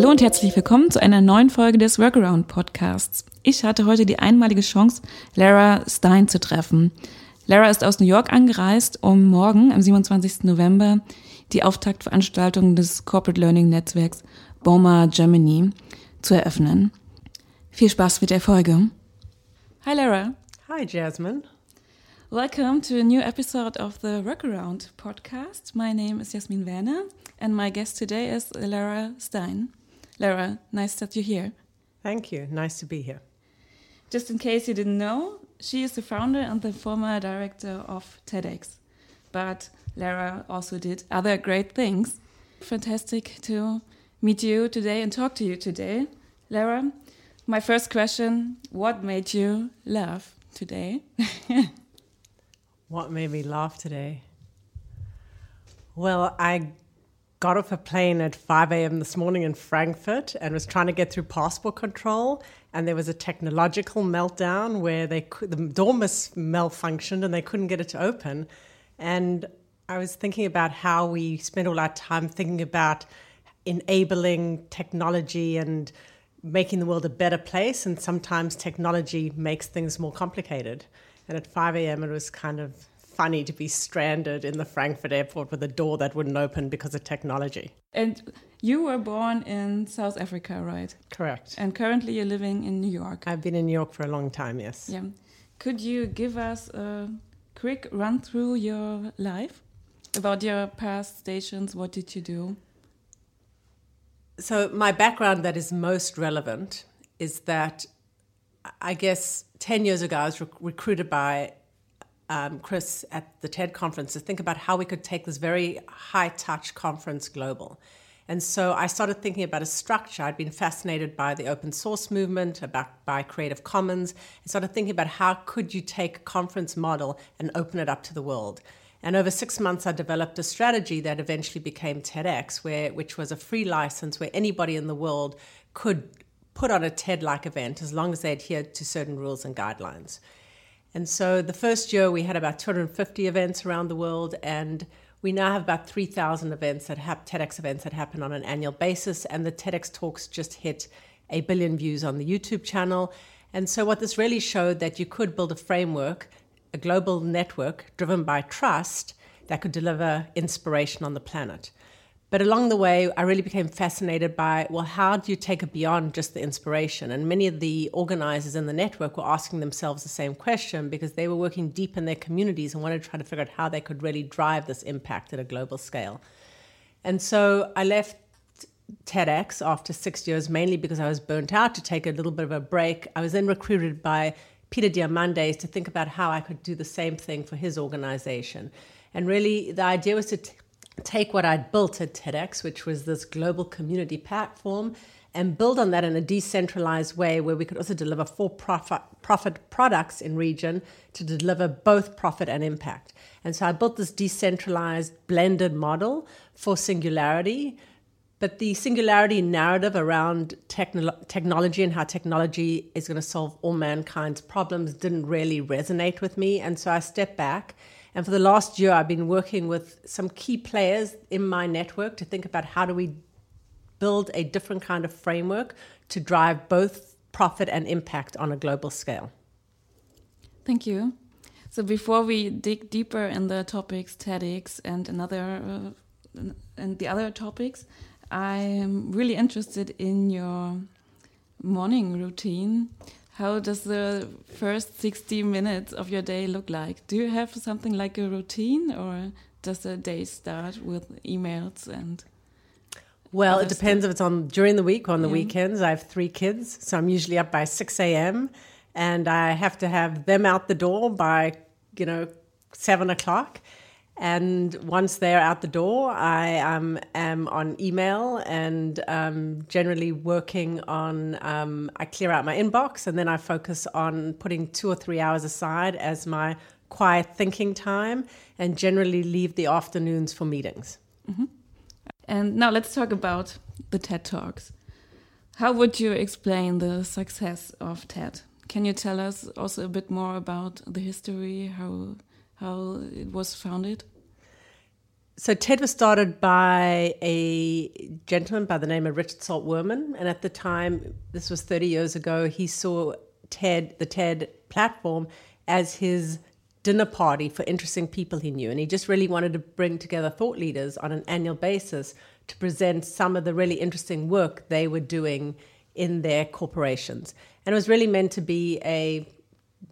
Hallo und herzlich willkommen zu einer neuen Folge des Workaround Podcasts. Ich hatte heute die einmalige Chance, Lara Stein zu treffen. Lara ist aus New York angereist, um morgen, am 27. November, die Auftaktveranstaltung des Corporate Learning Netzwerks BOMA Germany zu eröffnen. Viel Spaß mit der Folge. Hi Lara. Hi Jasmine. Welcome to a new episode of the Workaround podcast. My name is Jasmin Werner and my guest today is Lara Stein. Lara, nice that you're here. Thank you. Nice to be here. Just in case you didn't know, she is the founder and the former director of TEDx. But Lara also did other great things. Fantastic to meet you today and talk to you today. Lara, my first question What made you laugh today? What made me laugh today? Well, I got off a plane at 5 a.m. this morning in Frankfurt and was trying to get through passport control. And there was a technological meltdown where they the door mis- malfunctioned and they couldn't get it to open. And I was thinking about how we spend all our time thinking about enabling technology and making the world a better place. And sometimes technology makes things more complicated. And at 5 a.m., it was kind of funny to be stranded in the Frankfurt airport with a door that wouldn't open because of technology. And you were born in South Africa, right? Correct. And currently you're living in New York. I've been in New York for a long time, yes. Yeah. Could you give us a quick run through your life about your past stations? What did you do? So, my background that is most relevant is that I guess 10 years ago, I was rec- recruited by um, Chris at the TED conference to think about how we could take this very high touch conference global. And so I started thinking about a structure. I'd been fascinated by the open source movement, about by Creative Commons. I started thinking about how could you take a conference model and open it up to the world. And over six months, I developed a strategy that eventually became TEDx, where, which was a free license where anybody in the world could put on a TED like event as long as they adhered to certain rules and guidelines. And so the first year we had about 250 events around the world, and we now have about 3,000 events that have TEDx events that happen on an annual basis. And the TEDx talks just hit a billion views on the YouTube channel. And so what this really showed that you could build a framework, a global network driven by trust that could deliver inspiration on the planet. But along the way, I really became fascinated by well, how do you take it beyond just the inspiration? And many of the organizers in the network were asking themselves the same question because they were working deep in their communities and wanted to try to figure out how they could really drive this impact at a global scale. And so I left TEDx after six years, mainly because I was burnt out to take a little bit of a break. I was then recruited by Peter Diamandis to think about how I could do the same thing for his organization. And really, the idea was to t- take what I'd built at TEDx, which was this global community platform, and build on that in a decentralized way where we could also deliver for profit, products in region to deliver both profit and impact. And so I built this decentralized blended model for singularity. But the singularity narrative around technolo- technology and how technology is going to solve all mankind's problems didn't really resonate with me. And so I stepped back and for the last year, I've been working with some key players in my network to think about how do we build a different kind of framework to drive both profit and impact on a global scale. Thank you. So before we dig deeper in the topics TEDx and another uh, and the other topics, I'm really interested in your morning routine how does the first 60 minutes of your day look like? Do you have something like a routine or does the day start with emails and well, it depends stuff? if it's on during the week or on the yeah. weekends. I have three kids, so I'm usually up by 6 a.m. and I have to have them out the door by, you know, seven o'clock. And once they're out the door, I um, am on email and um, generally working on, um, I clear out my inbox and then I focus on putting two or three hours aside as my quiet thinking time and generally leave the afternoons for meetings. Mm -hmm. And now let's talk about the TED Talks. How would you explain the success of TED? Can you tell us also a bit more about the history, how how it was founded? So TED was started by a gentleman by the name of Richard Saul Wurman, and at the time, this was 30 years ago, he saw TED, the TED platform, as his dinner party for interesting people he knew, and he just really wanted to bring together thought leaders on an annual basis to present some of the really interesting work they were doing in their corporations. And it was really meant to be a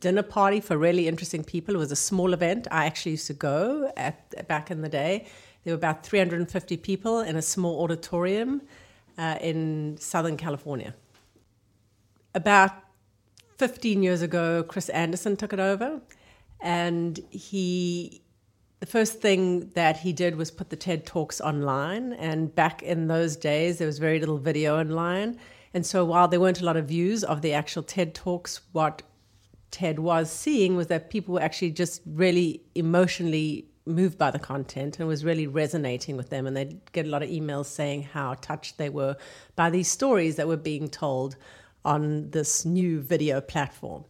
dinner party for really interesting people. It was a small event. I actually used to go at back in the day. There were about 350 people in a small auditorium uh, in Southern California. About 15 years ago, Chris Anderson took it over, and he the first thing that he did was put the TED Talks online. And back in those days, there was very little video online. And so while there weren't a lot of views of the actual TED Talks, what Ted was seeing was that people were actually just really emotionally moved by the content and was really resonating with them. And they'd get a lot of emails saying how touched they were by these stories that were being told on this new video platform.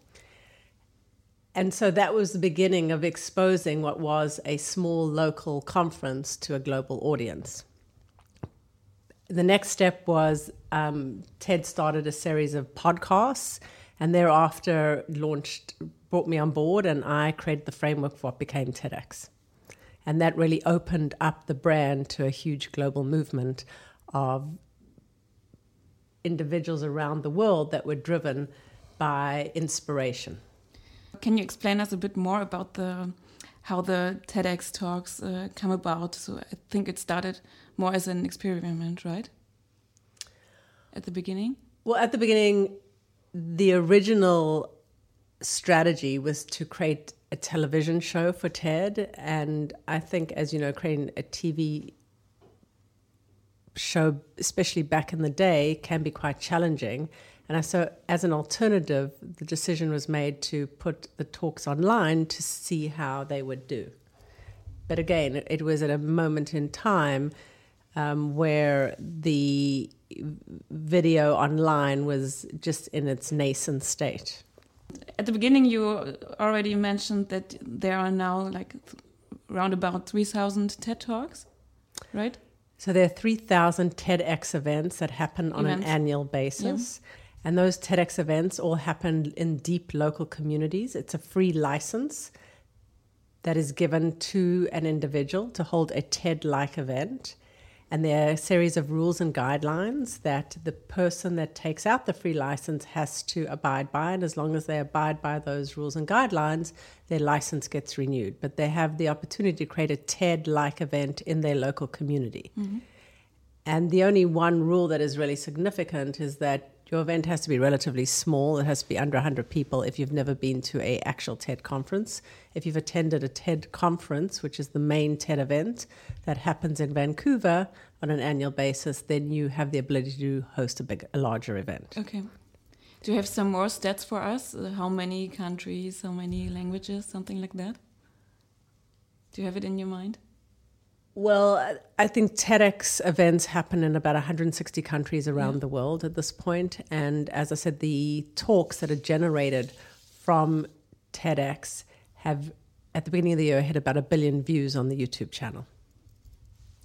And so that was the beginning of exposing what was a small local conference to a global audience. The next step was um, TED started a series of podcasts and thereafter launched, brought me on board, and I created the framework for what became TEDx. And that really opened up the brand to a huge global movement of individuals around the world that were driven by inspiration. Can you explain us a bit more about the how the TEDx talks uh, come about? So I think it started more as an experiment, right? At the beginning. Well, at the beginning, the original strategy was to create a television show for TED, and I think, as you know, creating a TV show, especially back in the day, can be quite challenging. And so, as an alternative, the decision was made to put the talks online to see how they would do. But again, it was at a moment in time um, where the video online was just in its nascent state. At the beginning, you already mentioned that there are now like around about 3,000 TED Talks, right? So there are 3,000 TEDx events that happen on events. an annual basis. Yeah. And those TEDx events all happen in deep local communities. It's a free license that is given to an individual to hold a TED like event. And there are a series of rules and guidelines that the person that takes out the free license has to abide by. And as long as they abide by those rules and guidelines, their license gets renewed. But they have the opportunity to create a TED like event in their local community. Mm-hmm. And the only one rule that is really significant is that your event has to be relatively small. It has to be under 100 people if you've never been to a actual TED conference. If you've attended a TED conference, which is the main TED event that happens in Vancouver on an annual basis, then you have the ability to host a big, a larger event. Okay. Do you have some more stats for us? How many countries, how many languages, something like that? Do you have it in your mind? Well, I think TEDx events happen in about 160 countries around yeah. the world at this point. And as I said, the talks that are generated from TEDx have, at the beginning of the year, hit about a billion views on the YouTube channel.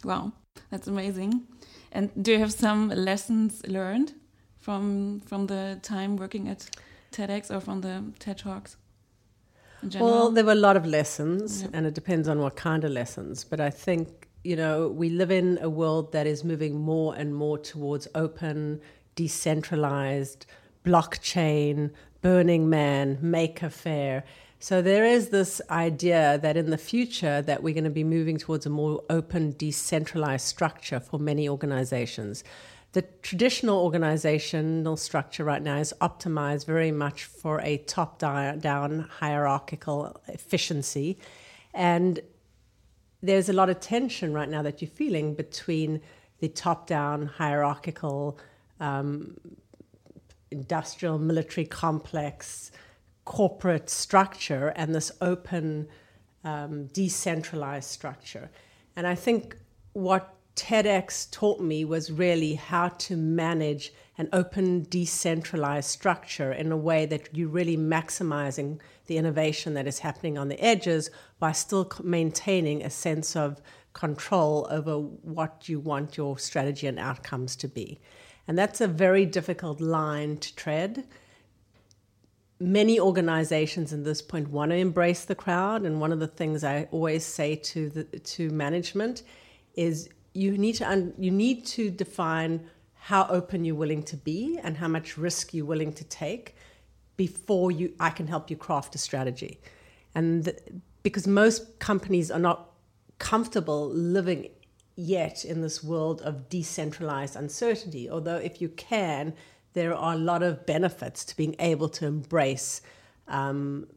Wow, that's amazing. And do you have some lessons learned from from the time working at TEDx or from the TED Talks? Well, there were a lot of lessons, yeah. and it depends on what kind of lessons. But I think you know, we live in a world that is moving more and more towards open, decentralized, blockchain, Burning Man, Maker Faire. So there is this idea that in the future that we're going to be moving towards a more open, decentralized structure for many organizations. The traditional organizational structure right now is optimized very much for a top down hierarchical efficiency. And there's a lot of tension right now that you're feeling between the top down hierarchical um, industrial military complex corporate structure and this open um, decentralized structure and i think what TEDx taught me was really how to manage an open, decentralized structure in a way that you're really maximizing the innovation that is happening on the edges while still maintaining a sense of control over what you want your strategy and outcomes to be. And that's a very difficult line to tread. Many organizations at this point want to embrace the crowd. And one of the things I always say to, the, to management is you need, to un, you need to define how open you're willing to be and how much risk you're willing to take before you, I can help you craft a strategy. And because most companies are not comfortable living yet in this world of decentralized uncertainty. Although, if you can, there are a lot of benefits to being able to embrace um,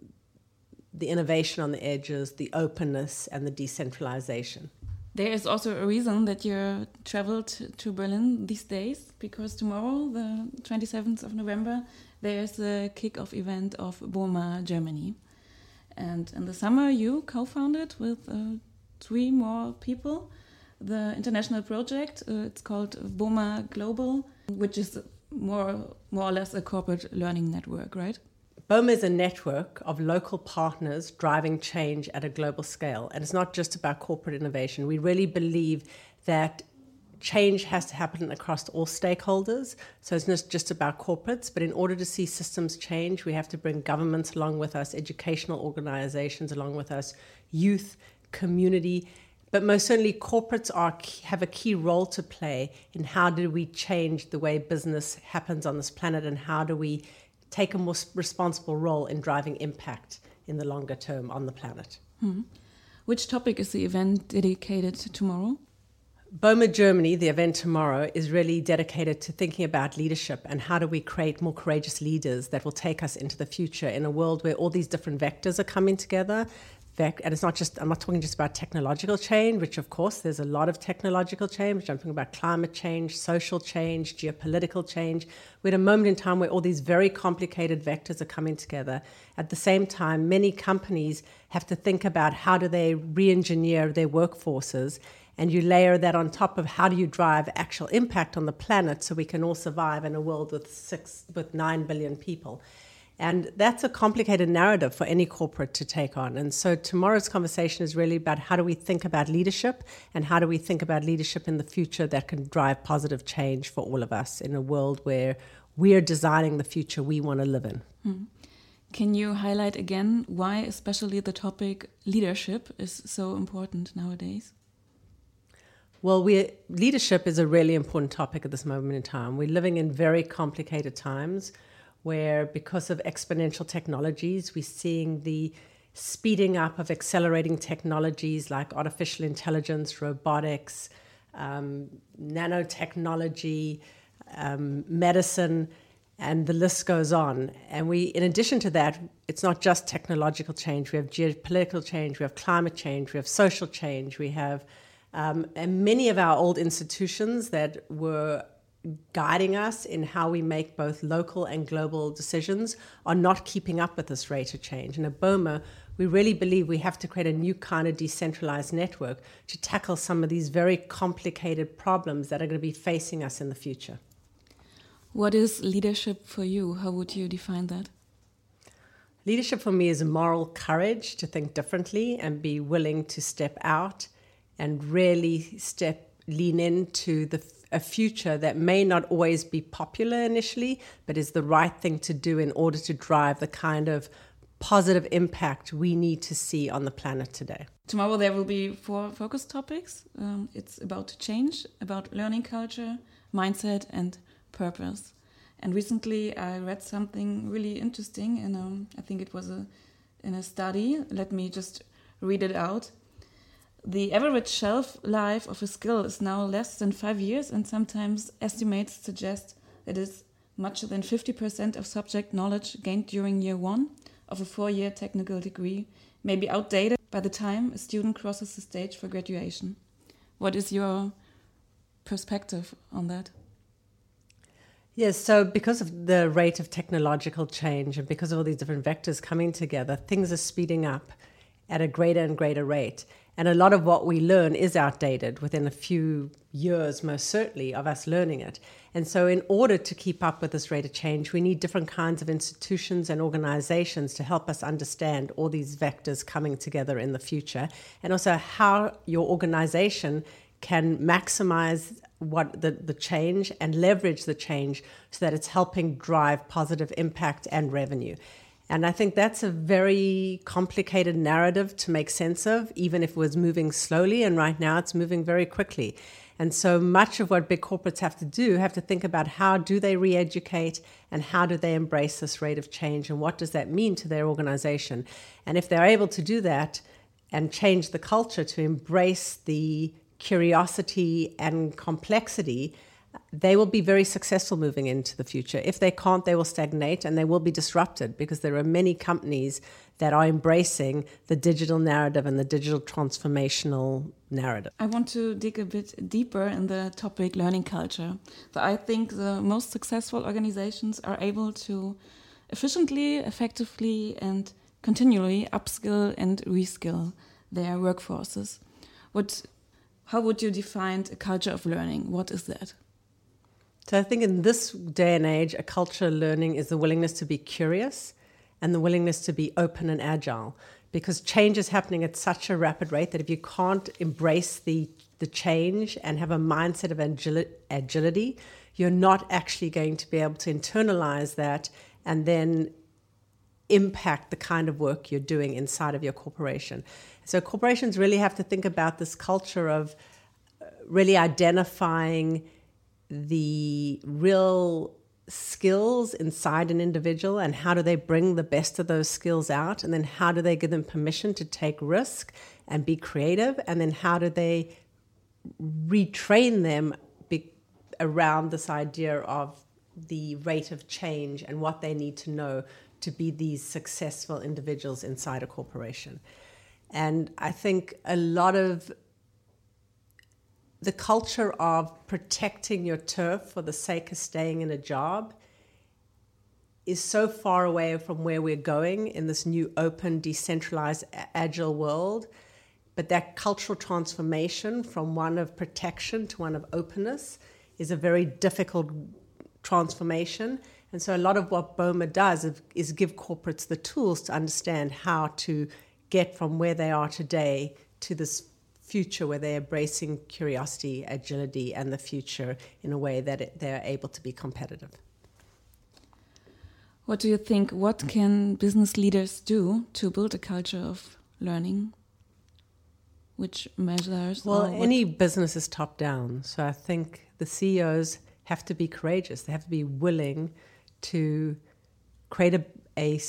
the innovation on the edges, the openness, and the decentralization. There is also a reason that you traveled to Berlin these days because tomorrow, the 27th of November, there is a kick-off event of BOMA Germany. And in the summer, you co-founded with uh, three more people the international project. Uh, it's called BOMA Global, which is more more or less a corporate learning network, right? BOMA is a network of local partners driving change at a global scale. And it's not just about corporate innovation. We really believe that change has to happen across all stakeholders. So it's not just about corporates, but in order to see systems change, we have to bring governments along with us, educational organizations along with us, youth, community. But most certainly, corporates are, have a key role to play in how do we change the way business happens on this planet and how do we take a more responsible role in driving impact in the longer term on the planet. Hmm. Which topic is the event dedicated to tomorrow? BOMA Germany, the event tomorrow, is really dedicated to thinking about leadership and how do we create more courageous leaders that will take us into the future in a world where all these different vectors are coming together. And it's not just, I'm not talking just about technological change, which of course there's a lot of technological change. I'm talking about climate change, social change, geopolitical change. We're at a moment in time where all these very complicated vectors are coming together. At the same time, many companies have to think about how do they re engineer their workforces and you layer that on top of how do you drive actual impact on the planet so we can all survive in a world with six with nine billion people and that's a complicated narrative for any corporate to take on. And so tomorrow's conversation is really about how do we think about leadership and how do we think about leadership in the future that can drive positive change for all of us in a world where we're designing the future we want to live in. Mm. Can you highlight again why, especially the topic leadership, is so important nowadays? Well, we leadership is a really important topic at this moment in time. We're living in very complicated times where, because of exponential technologies, we're seeing the speeding up of accelerating technologies like artificial intelligence, robotics, um, nanotechnology, um, medicine, and the list goes on. And we, in addition to that, it's not just technological change. We have geopolitical change, we have climate change, we have social change, we have um, and many of our old institutions that were guiding us in how we make both local and global decisions are not keeping up with this rate of change. And at BOMA, we really believe we have to create a new kind of decentralized network to tackle some of these very complicated problems that are going to be facing us in the future. What is leadership for you? How would you define that? Leadership for me is moral courage to think differently and be willing to step out and really step lean into the a future that may not always be popular initially, but is the right thing to do in order to drive the kind of positive impact we need to see on the planet today. Tomorrow there will be four focus topics. Um, it's about change, about learning culture, mindset, and purpose. And recently I read something really interesting, and um, I think it was a in a study. Let me just read it out. The average shelf life of a skill is now less than five years, and sometimes estimates suggest that it's much than 50% of subject knowledge gained during year one of a four year technical degree may be outdated by the time a student crosses the stage for graduation. What is your perspective on that? Yes, so because of the rate of technological change and because of all these different vectors coming together, things are speeding up. at a greater and greater rate. And a lot of what we learn is outdated within a few years, most certainly, of us learning it. And so, in order to keep up with this rate of change, we need different kinds of institutions and organizations to help us understand all these vectors coming together in the future, and also how your organization can maximize what the, the change and leverage the change so that it's helping drive positive impact and revenue. And I think that's a very complicated narrative to make sense of, even if it was moving slowly. And right now it's moving very quickly. And so much of what big corporates have to do have to think about how do they re-educate and how do they embrace this rate of change and what does that mean to their organization. And if they're able to do that and change the culture to embrace the curiosity and complexity, they will be very successful moving into the future. If they can't, they will stagnate and they will be disrupted because there are many companies that are embracing the digital narrative and the digital transformational narrative. I want to dig a bit deeper in the topic learning culture. So I think the most successful organizations are able to efficiently, effectively, and continually upskill and reskill their workforces. What, how would you define a culture of learning? What is that? So I think in this day and age, a culture of learning is the willingness to be curious and the willingness to be open and agile because change is happening at such a rapid rate that if you can't embrace the the change and have a mindset of agility, you're not actually going to be able to internalize that and then impact the kind of work you're doing inside of your corporation. So corporations really have to think about this culture of uh, really identifying the real skills inside an individual and how do they bring the best of those skills out? And then how do they give them permission to take risk and be creative? And then how do they retrain them be, around this idea of the rate of change and what they need to know to be these successful individuals inside a corporation? And i think a lot of the culture of protecting your turf for the sake of staying in a job is so far away from where we're going in this new open, decentralized, agile world. But that cultural transformation from one of protection to one of openness is a very difficult transformation. And so, a lot of what BOMA does is give corporates the tools to understand how to get from where they are today to this future where they're embracing curiosity, agility, and the future in a way that it, they're able to be competitive. What do you think? What can business leaders do to build a culture of learning? Which measures? Well, any business is top down. So I think the CEOs have to be courageous. They have to be willing to create a, a,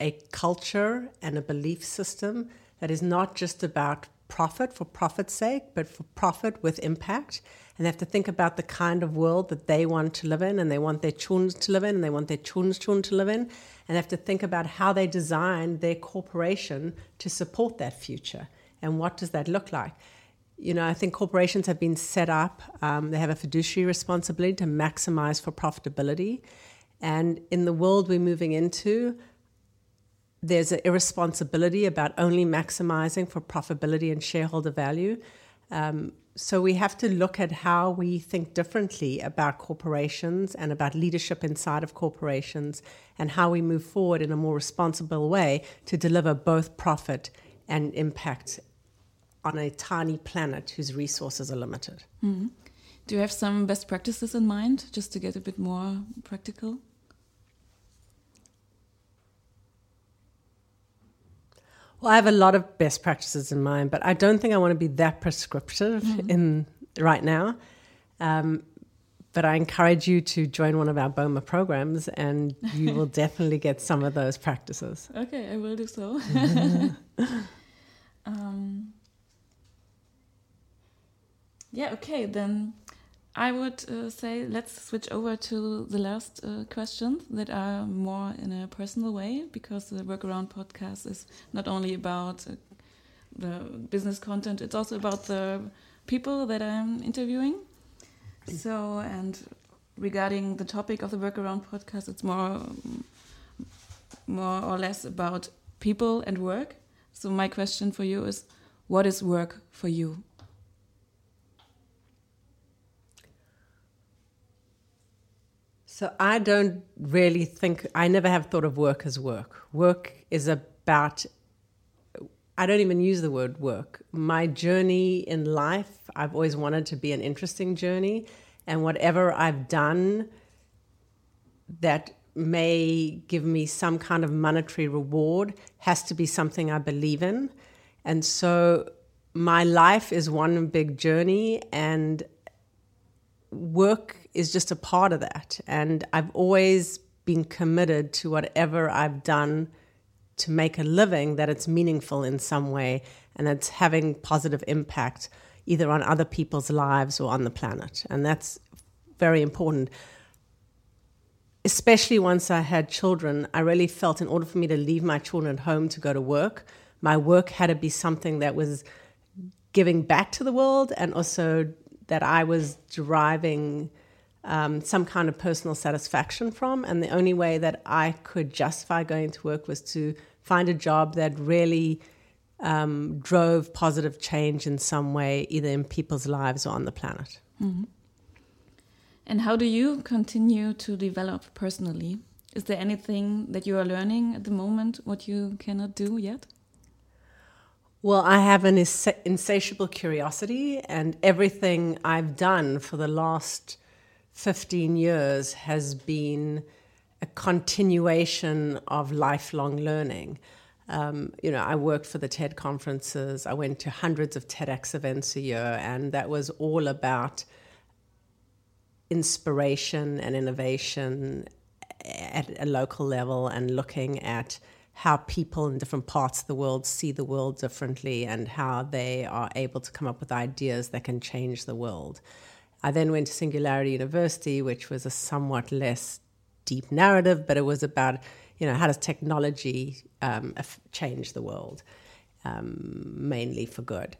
a culture and a belief system that is not just about profit for profit's sake, but for profit with impact. And they have to think about the kind of world that they want to live in and they want their children to live in and they want their children's children to live in. And they have to think about how they design their corporation to support that future. And what does that look like? You know, I think corporations have been set up, um, they have a fiduciary responsibility to maximize for profitability. And in the world we're moving into, there's an irresponsibility about only maximizing for profitability and shareholder value. Um, so we have to look at how we think differently about corporations and about leadership inside of corporations and how we move forward in a more responsible way to deliver both profit and impact on a tiny planet whose resources are limited. Mm. Do you have some best practices in mind just to get a bit more practical? Well, I have a lot of best practices in mind, but I don't think I want to be that prescriptive mm-hmm. in right now. Um, but I encourage you to join one of our BOMA programs, and you will definitely get some of those practices. Okay, I will do so. um, yeah. Okay, then I would uh, say let's switch over to the last uh, questions that are more in a personal way because the Workaround podcast is not only about uh, the business content, it's also about the people that I'm interviewing. So, and regarding the topic of the Workaround podcast, it's more, more or less about people and work. So my question for you is, what is work for you? So I don't really think, I never have thought of work as work. Work is about, I don't even use the word work. My journey in life, I've always wanted to be an interesting journey. And whatever I've done that may give me some kind of monetary reward has to be something I believe in. And so my life is one big journey, and work is just a part of that. And I've always been committed to whatever I've done to make a living that it's meaningful in some way and it's having positive impact either on other people's lives or on the planet. And that's very important. Especially once I had children, I really felt in order for me to leave my children at home to go to work, my work had to be something that was giving back to the world and also that I was deriving um, some kind of personal satisfaction from. And the only way that I could justify going to work was to find a job that really um, drove positive change in some way, either in people's lives or on the planet. Mm -hmm. And how do you continue to develop personally? Is there anything that you are learning at the moment what you cannot do yet? Well, I have an insatiable curiosity, and everything I've done for the last 15 years has been a continuation of lifelong learning. Um, you know, I worked for the TED conferences, I went to hundreds of TEDx events a year, and that was all about inspiration and innovation at a local level and looking at how people in different parts of the world see the world differently and how they are able to come up with ideas that can change the world. I then went to Singularity University, which was a somewhat less deep narrative, but it was about, you know, how does technology um, change the world, um, mainly for good.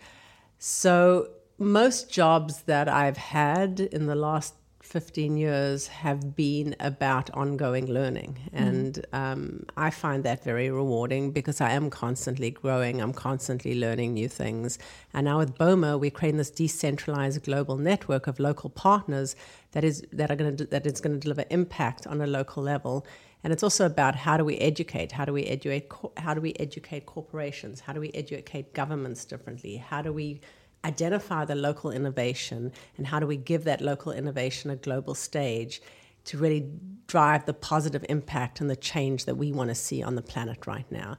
So most jobs that I've had in the last 15 years have been about ongoing learning. Mm. And um, I find that very rewarding because I am constantly growing, I'm constantly learning new things. And now with BOMA, we're creating this decentralized global network of local partners that is, that are going to, that is going to deliver impact on a local level. And it's also about how do we educate? How do we educate? How do we educate corporations? How do we educate governments differently? How do we identify the local innovation and how do we give that local innovation a global stage to really drive the positive impact and the change that we want to see on the planet right now.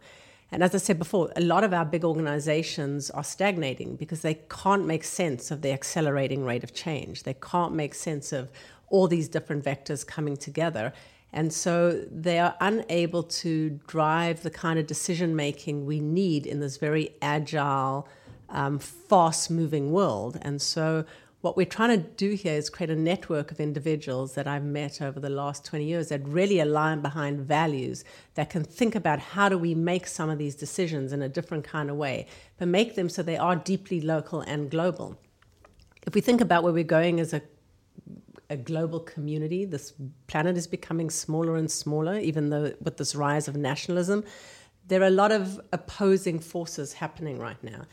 And as I said before, a lot of our big organizations are stagnating because they can't make sense of the accelerating rate of change. They can't make sense of all these different vectors coming together. And so they are unable to drive the kind of decision making we need in this very agile, um, fast moving world. And so, what we're trying to do here is create a network of individuals that I've met over the last 20 years that really align behind values that can think about how do we make some of these decisions in a different kind of way, but make them so they are deeply local and global. If we think about where we're going as a a global community. This planet is becoming smaller and smaller, even though with this rise of nationalism, there are a lot of opposing forces happening right now.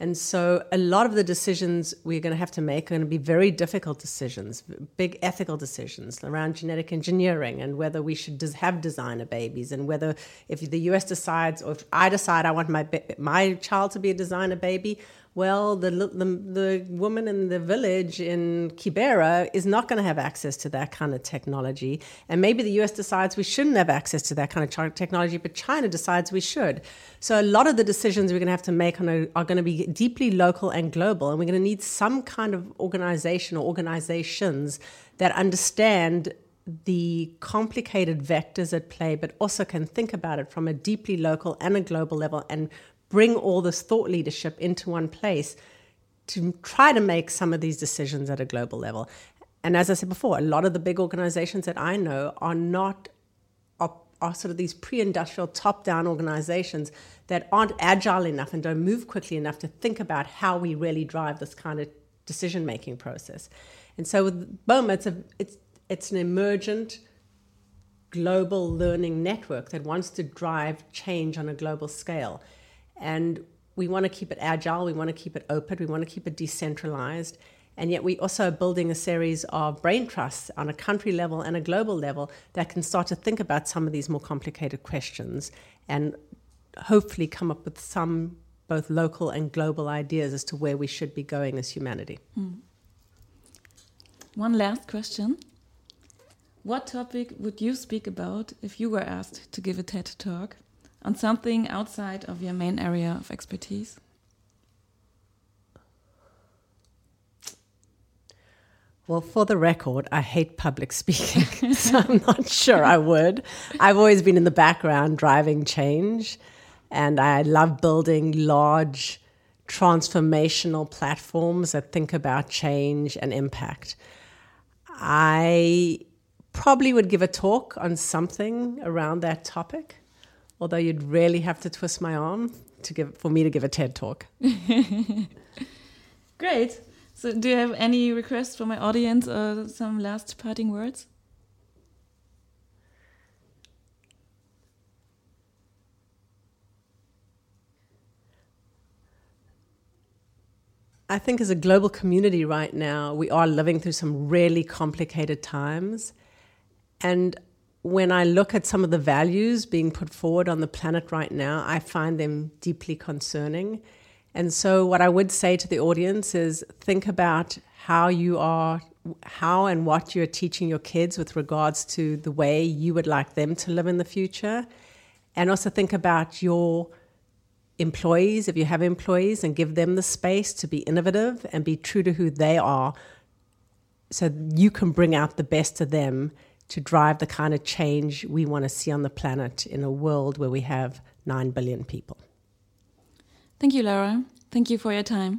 And so a lot of the decisions we're going to have to make are going to be very difficult decisions, big ethical decisions around genetic engineering and whether we should have designer babies and whether if the US decides or if I decide I want my my child to be a designer baby, well, the, the, the woman in the village in Kibera is not going to have access to that kind of technology. And maybe the US decides we shouldn't have access to that kind of technology, but China decides we should. So a lot of the decisions we're going to have to make are going to be deeply local and global. And we're going to need some kind of organization or organizations that understand the complicated vectors at play, but also can think about it from a deeply local and a global level and bring all this thought leadership into one place to try to make some of these decisions at a global level. And as I said before, a lot of the big organizations that I know are not are, are sort of these pre-industrial top-down organizations that aren't agile enough and don't move quickly enough to think about how we really drive this kind of decision-making process. And so with BOMA, it's a it's it's an emergent global learning network that wants to drive change on a global scale. And we want to keep it agile, we want to keep it open, we want to keep it decentralized. And yet, we also are building a series of brain trusts on a country level and a global level that can start to think about some of these more complicated questions and hopefully come up with some both local and global ideas as to where we should be going as humanity. Mm. One last question. What topic would you speak about if you were asked to give a TED talk on something outside of your main area of expertise? Well, for the record, I hate public speaking, so I'm not sure I would. I've always been in the background driving change, and I love building large transformational platforms that think about change and impact. I probably would give a talk on something around that topic, although you'd really have to twist my arm to give for me to give a TED talk. Great. So, do you have any requests for my audience or some last parting words? I think as a global community right now, we are living through some really complicated times. And when I look at some of the values being put forward on the planet right now, I find them deeply concerning. And so, what I would say to the audience is think about how you are, how and what you're teaching your kids with regards to the way you would like them to live in the future. And also think about your employees, if you have employees, and give them the space to be innovative and be true to who they are so you can bring out the best of them to drive the kind of change we want to see on the planet in a world where we have 9 billion people. Thank you, Lara. Thank you for your time.